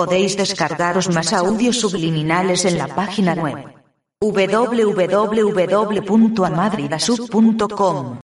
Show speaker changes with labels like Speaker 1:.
Speaker 1: Podéis descargaros más audios subliminales en la página web www.amadridasub.com.